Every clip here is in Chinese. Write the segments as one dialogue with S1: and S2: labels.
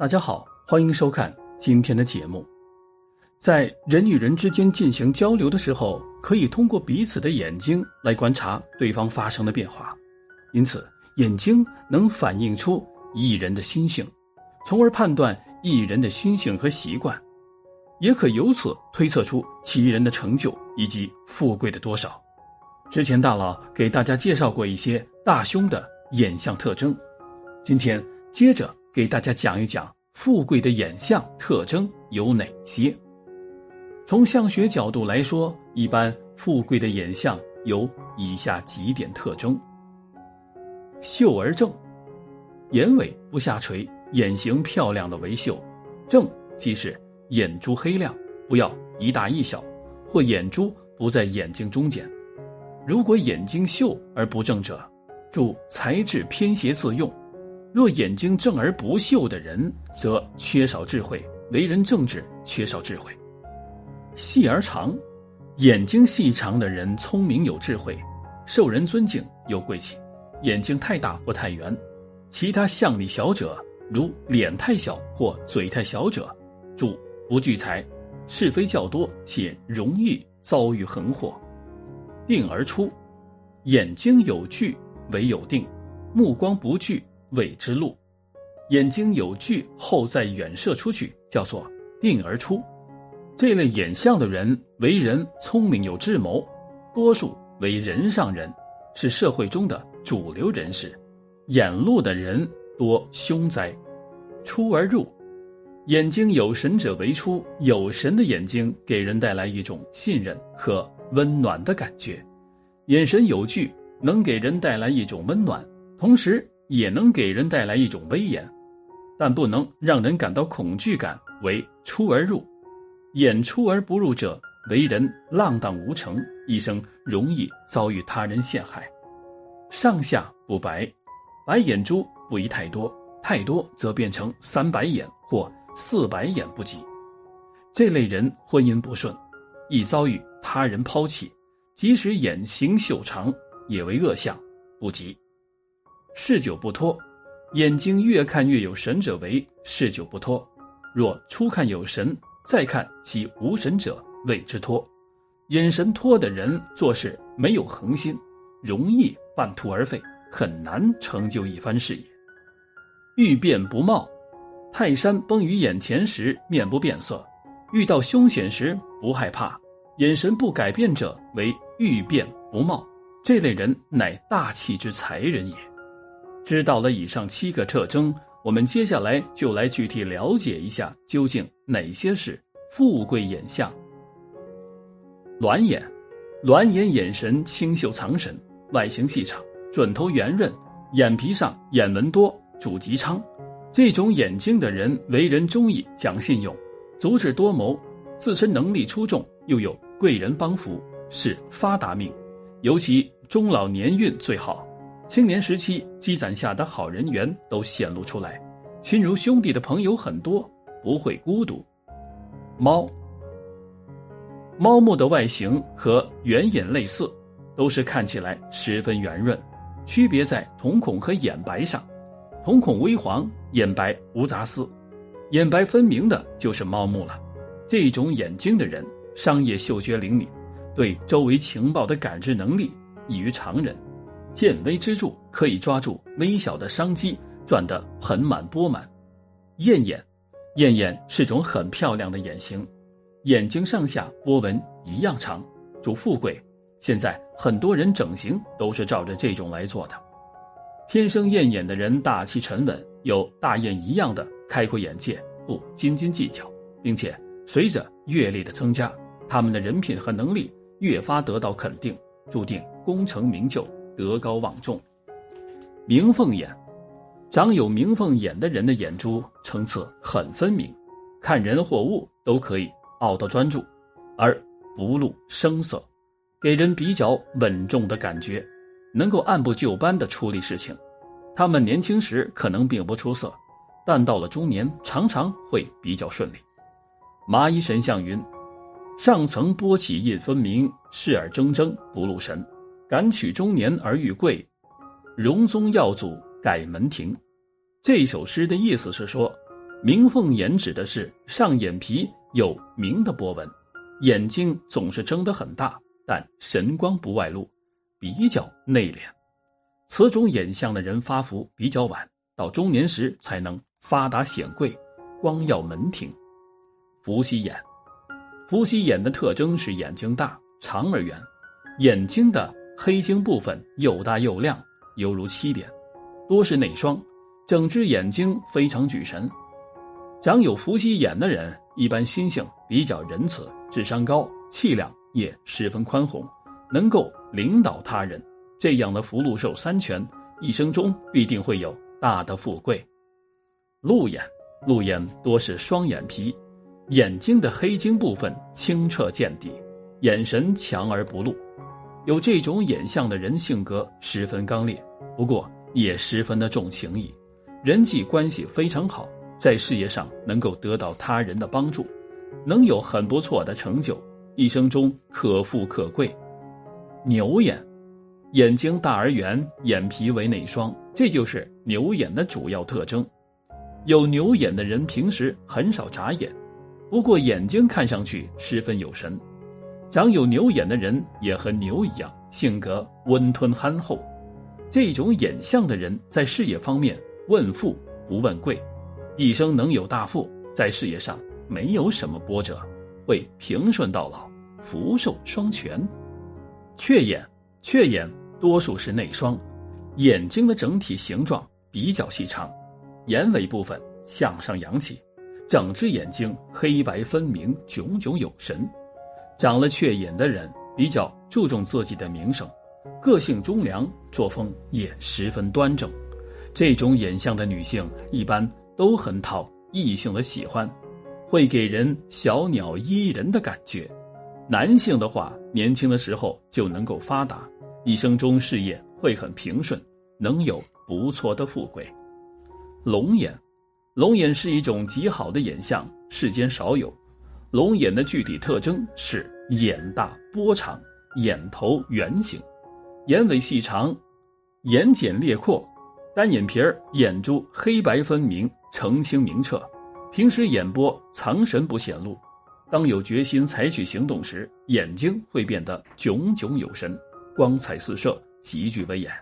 S1: 大家好，欢迎收看今天的节目。在人与人之间进行交流的时候，可以通过彼此的眼睛来观察对方发生的变化，因此眼睛能反映出一人的心性，从而判断一人的心性和习惯，也可由此推测出其人的成就以及富贵的多少。之前大佬给大家介绍过一些大凶的眼相特征，今天接着给大家讲一讲富贵的眼相特征有哪些。从相学角度来说，一般富贵的眼相有以下几点特征：秀而正，眼尾不下垂，眼型漂亮的为秀。正即是眼珠黑亮，不要一大一小，或眼珠不在眼睛中间。如果眼睛秀而不正者，主才智偏斜自用；若眼睛正而不秀的人，则缺少智慧，为人正直，缺少智慧。细而长，眼睛细长的人聪明有智慧，受人尊敬有贵气；眼睛太大或太圆，其他相里小者，如脸太小或嘴太小者，主不聚财，是非较多，且容易遭遇横祸。定而出，眼睛有聚为有定，目光不聚谓之路。眼睛有聚后再远射出去，叫做定而出。这类眼相的人为人聪明有智谋，多数为人上人，是社会中的主流人士。眼路的人多凶灾。出而入，眼睛有神者为出，有神的眼睛给人带来一种信任和。温暖的感觉，眼神有聚，能给人带来一种温暖，同时也能给人带来一种威严，但不能让人感到恐惧感。为出而入，眼出而不入者，为人浪荡无成，一生容易遭遇他人陷害。上下不白，白眼珠不宜太多，太多则变成三白眼或四白眼不及。这类人婚姻不顺，易遭遇。他人抛弃，即使眼型秀长，也为恶相，不吉。嗜酒不脱，眼睛越看越有神者为嗜酒不脱。若初看有神，再看即无神者，谓之脱。眼神脱的人做事没有恒心，容易半途而废，很难成就一番事业。欲变不冒，泰山崩于眼前时面不变色，遇到凶险时不害怕。眼神不改变者为欲变不冒，这类人乃大气之才人也。知道了以上七个特征，我们接下来就来具体了解一下，究竟哪些是富贵眼相。卵眼，卵眼眼神清秀藏神，外形细长，准头圆润，眼皮上眼纹多，主吉昌。这种眼睛的人为人忠义，讲信用，足智多谋，自身能力出众，又有。贵人帮扶是发达命，尤其中老年运最好。青年时期积攒下的好人缘都显露出来，亲如兄弟的朋友很多，不会孤独。猫，猫目的外形和圆眼类似，都是看起来十分圆润，区别在瞳孔和眼白上。瞳孔微黄，眼白无杂丝，眼白分明的就是猫目了。这种眼睛的人。商业嗅觉灵敏，对周围情报的感知能力异于常人，见微知著，可以抓住微小的商机，赚得盆满钵满。燕眼，燕眼是种很漂亮的眼型，眼睛上下波纹一样长，主富贵。现在很多人整形都是照着这种来做的。天生燕眼的人大气沉稳，有大雁一样的开阔眼界，不斤斤计较，并且随着阅历的增加。他们的人品和能力越发得到肯定，注定功成名就、德高望重。明凤眼，长有明凤眼的人的眼珠层次很分明，看人或物都可以傲到专注，而不露声色，给人比较稳重的感觉，能够按部就班的处理事情。他们年轻时可能并不出色，但到了中年常常会比较顺利。麻衣神相云。上层波起印分明，视而铮铮不露神。敢取中年而遇贵，荣宗耀祖改门庭。这首诗的意思是说，明凤眼指的是上眼皮有明的波纹，眼睛总是睁得很大，但神光不外露，比较内敛。此种眼相的人发福比较晚，到中年时才能发达显贵，光耀门庭。伏羲眼，伏羲眼的特征是眼睛大、长而圆，眼睛的黑睛部分又大又亮，犹如七点，多是内双，整只眼睛非常举神。长有伏羲眼的人，一般心性比较仁慈，智商高，气量也十分宽宏，能够领导他人。这样的福禄寿三全，一生中必定会有大的富贵。鹿眼，鹿眼多是双眼皮，眼睛的黑睛部分清澈见底，眼神强而不露。有这种眼相的人，性格十分刚烈，不过也十分的重情义，人际关系非常好，在事业上能够得到他人的帮助，能有很不错的成就，一生中可富可贵。牛眼。眼睛大而圆，眼皮为内双，这就是牛眼的主要特征。有牛眼的人平时很少眨眼，不过眼睛看上去十分有神。长有牛眼的人也和牛一样，性格温吞憨厚。这种眼相的人在事业方面问富不问贵，一生能有大富，在事业上没有什么波折，会平顺到老，福寿双全。雀眼，雀眼。多数是内双，眼睛的整体形状比较细长，眼尾部分向上扬起，整只眼睛黑白分明，炯炯有神。长了雀眼的人比较注重自己的名声，个性忠良，作风也十分端正。这种眼相的女性一般都很讨异性的喜欢，会给人小鸟依人的感觉。男性的话，年轻的时候就能够发达。一生中事业会很平顺，能有不错的富贵。龙眼，龙眼是一种极好的眼相，世间少有。龙眼的具体特征是眼大波长，眼头圆形，眼尾细长，眼睑裂阔，单眼皮儿，眼珠黑白分明，澄清明澈。平时眼波藏神不显露，当有决心采取行动时，眼睛会变得炯炯有神。光彩四射，极具威严。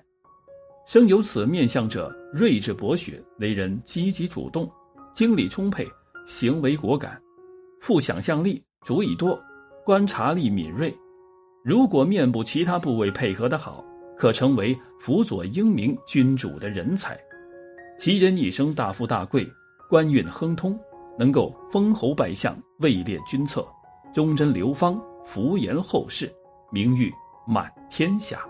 S1: 生有此面相者，睿智博学，为人积极主动，精力充沛，行为果敢，富想象力，主意多，观察力敏锐。如果面部其他部位配合的好，可成为辅佐英明君主的人才。其人一生大富大贵，官运亨通，能够封侯拜相，位列军策，忠贞流芳，福延后世，名誉。满天下，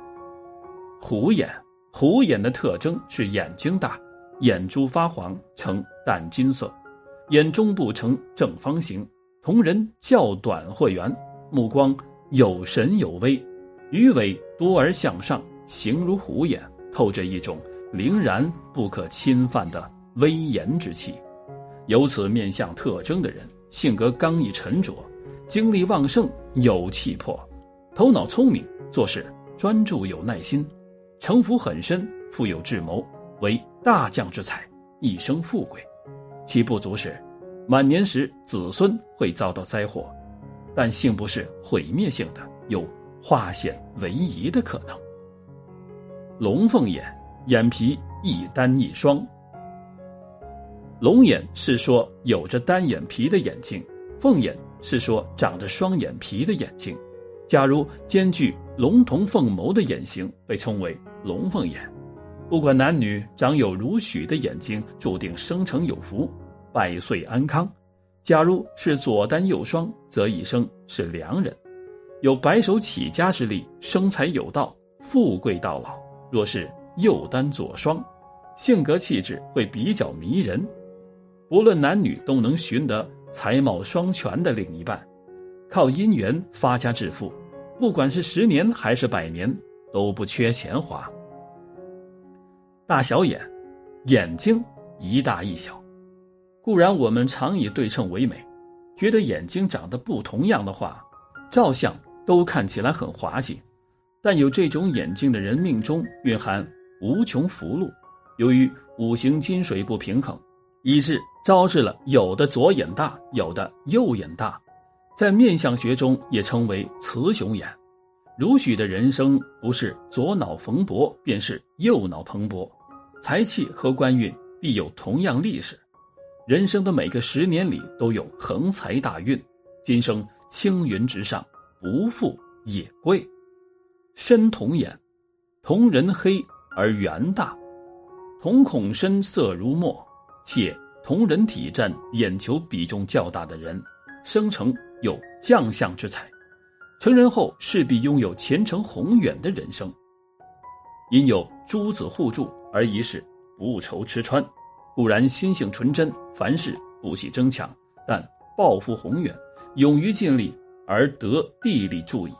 S1: 虎眼，虎眼的特征是眼睛大，眼珠发黄，呈淡金色，眼中部呈正方形，瞳仁较短或圆，目光有神有威，鱼尾多而向上，形如虎眼，透着一种凛然不可侵犯的威严之气。有此面相特征的人，性格刚毅沉着，精力旺盛，有气魄，头脑聪明。做事专注有耐心，城府很深，富有智谋，为大将之才，一生富贵。其不足是，晚年时子孙会遭到灾祸，但幸不是毁灭性的，有化险为夷的可能。龙凤眼，眼皮一单一双。龙眼是说有着单眼皮的眼睛，凤眼是说长着双眼皮的眼睛。假如兼具龙瞳凤眸的眼型，被称为龙凤眼。不管男女，长有如许的眼睛，注定生成有福，百岁安康。假如是左单右双，则一生是良人，有白手起家之力，生财有道，富贵到老。若是右单左双，性格气质会比较迷人，不论男女都能寻得才貌双全的另一半。靠姻缘发家致富，不管是十年还是百年，都不缺钱花。大小眼，眼睛一大一小，固然我们常以对称为美，觉得眼睛长得不同样的话，照相都看起来很滑稽。但有这种眼睛的人命中蕴含无穷福禄，由于五行金水不平衡，以致招致了有的左眼大，有的右眼大，在面相学中也称为雌雄眼。如许的人生不是左脑蓬勃，便是右脑蓬勃，财气和官运必有同样历史。人生的每个十年里都有横财大运，今生青云直上，不富也贵。深瞳眼，瞳仁黑而圆大，瞳孔深色如墨，且瞳仁体占眼球比重较大的人，生成有将相之才。成人后势必拥有前程宏远的人生。因有诸子互助而一世不愁吃穿，固然心性纯真，凡事不喜争抢，但抱负宏远，勇于尽力而得地利助益。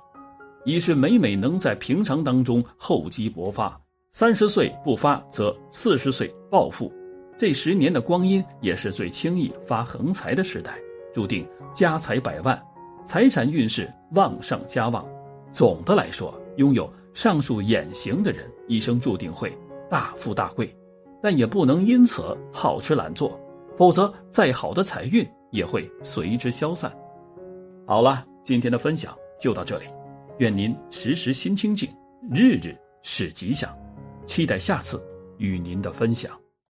S1: 一是每每能在平常当中厚积薄发，三十岁不发则四十岁暴富。这十年的光阴也是最轻易发横财的时代，注定家财百万。财产运势旺上加旺，总的来说，拥有上述眼型的人一生注定会大富大贵，但也不能因此好吃懒做，否则再好的财运也会随之消散。好了，今天的分享就到这里，愿您时时心清静，日日是吉祥，期待下次与您的分享。